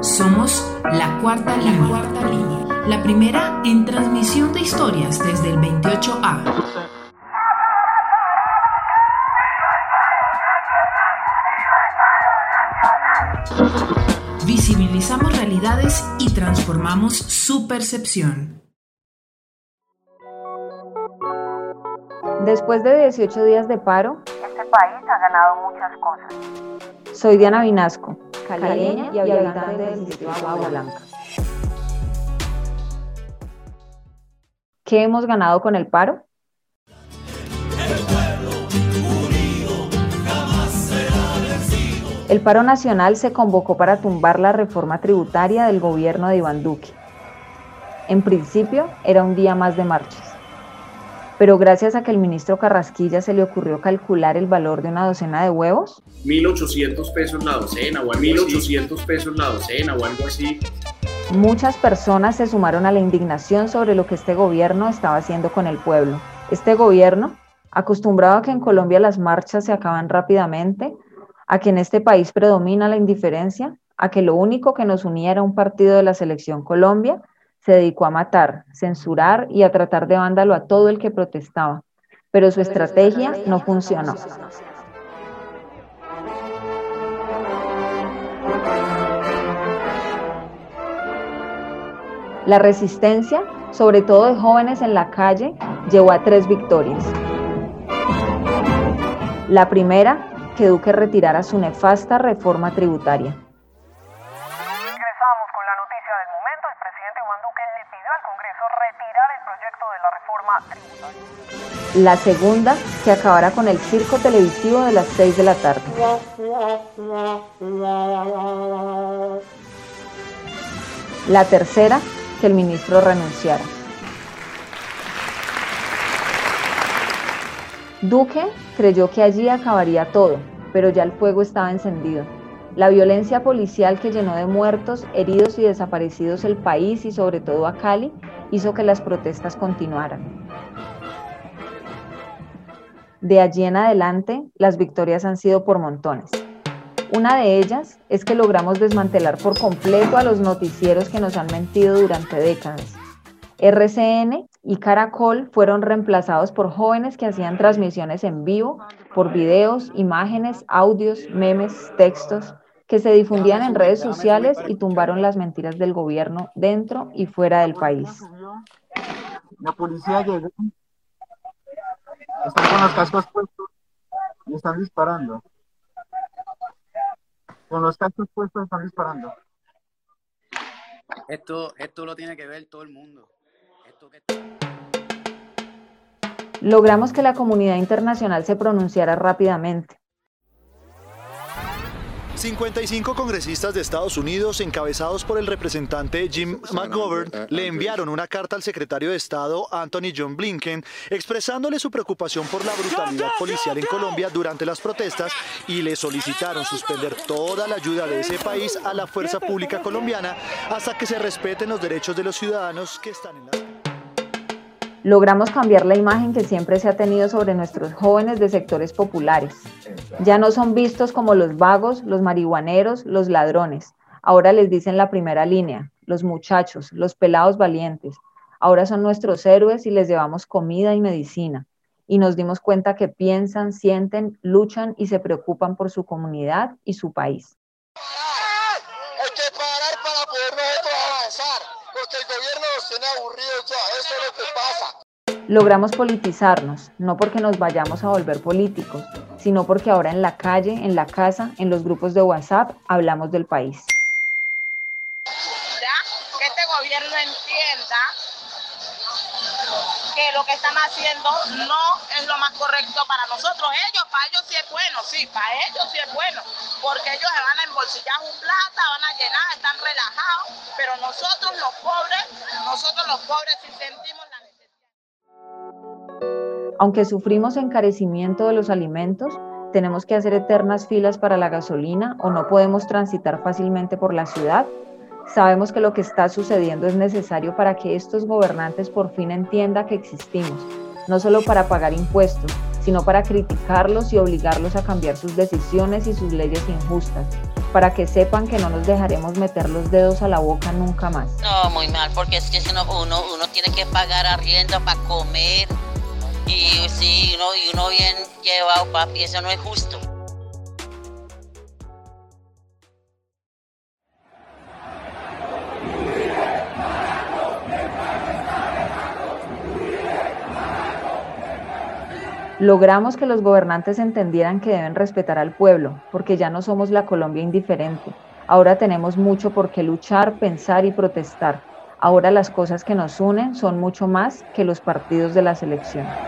Somos la cuarta línea. cuarta línea. La primera en transmisión de historias desde el 28A. Visibilizamos realidades y transformamos su percepción. Después de 18 días de paro, este país ha ganado muchas cosas. Soy Diana Vinasco, caleña y habitante del distrito de Agua Blanca. ¿Qué hemos ganado con el paro? El paro nacional se convocó para tumbar la reforma tributaria del gobierno de Iván Duque. En principio era un día más de marchas pero gracias a que el ministro Carrasquilla se le ocurrió calcular el valor de una docena de huevos. 1.800 pesos la docena o 1.800 pesos la docena o algo así. Muchas personas se sumaron a la indignación sobre lo que este gobierno estaba haciendo con el pueblo. Este gobierno, acostumbrado a que en Colombia las marchas se acaban rápidamente, a que en este país predomina la indiferencia, a que lo único que nos unía era un partido de la selección Colombia, se dedicó a matar, censurar y a tratar de vándalo a todo el que protestaba, pero su estrategia no funcionó. La resistencia, sobre todo de jóvenes en la calle, llevó a tres victorias. La primera, que Duque retirara su nefasta reforma tributaria. La segunda, que acabara con el circo televisivo de las 6 de la tarde. La tercera, que el ministro renunciara. Duque creyó que allí acabaría todo, pero ya el fuego estaba encendido. La violencia policial que llenó de muertos, heridos y desaparecidos el país y sobre todo a Cali hizo que las protestas continuaran. De allí en adelante, las victorias han sido por montones. Una de ellas es que logramos desmantelar por completo a los noticieros que nos han mentido durante décadas. RCN y Caracol fueron reemplazados por jóvenes que hacían transmisiones en vivo, por videos, imágenes, audios, memes, textos, que se difundían en redes sociales y tumbaron las mentiras del gobierno dentro y fuera del país. La policía llegó están con los cascos puestos y están disparando. Con los cascos puestos están disparando. Esto, esto lo tiene que ver todo el mundo. Logramos que la comunidad internacional se pronunciara rápidamente. 55 congresistas de Estados Unidos, encabezados por el representante Jim McGovern, le enviaron una carta al secretario de Estado Anthony John Blinken expresándole su preocupación por la brutalidad policial en Colombia durante las protestas y le solicitaron suspender toda la ayuda de ese país a la fuerza pública colombiana hasta que se respeten los derechos de los ciudadanos que están en la logramos cambiar la imagen que siempre se ha tenido sobre nuestros jóvenes de sectores populares. Ya no son vistos como los vagos, los marihuaneros, los ladrones. Ahora les dicen la primera línea, los muchachos, los pelados valientes. Ahora son nuestros héroes y les llevamos comida y medicina. Y nos dimos cuenta que piensan, sienten, luchan y se preocupan por su comunidad y su país. Hay que parar para poder avanzar, porque el gobierno nos tiene aburridos ya, eso es lo que pasa. Logramos politizarnos, no porque nos vayamos a volver políticos, sino porque ahora en la calle, en la casa, en los grupos de WhatsApp, hablamos del país. Que este gobierno entienda que lo que están haciendo no es lo más correcto para nosotros. Ellos, para ellos sí es bueno, sí, para ellos sí es bueno, porque ellos se van a embolsillar un plata, van a llenar, están relajados, pero nosotros los pobres, nosotros los pobres sí sentimos aunque sufrimos encarecimiento de los alimentos, tenemos que hacer eternas filas para la gasolina o no podemos transitar fácilmente por la ciudad. Sabemos que lo que está sucediendo es necesario para que estos gobernantes por fin entiendan que existimos, no solo para pagar impuestos, sino para criticarlos y obligarlos a cambiar sus decisiones y sus leyes injustas. para que sepan que no nos dejaremos meter los dedos a la boca nunca más. No, muy mal, porque es que uno, uno, tiene que pagar arriendo para comer y sí, uno, y uno bien llevado, papi, eso no es justo. Logramos que los gobernantes entendieran que deben respetar al pueblo, porque ya no somos la Colombia indiferente. Ahora tenemos mucho por qué luchar, pensar y protestar. Ahora las cosas que nos unen son mucho más que los partidos de la selección.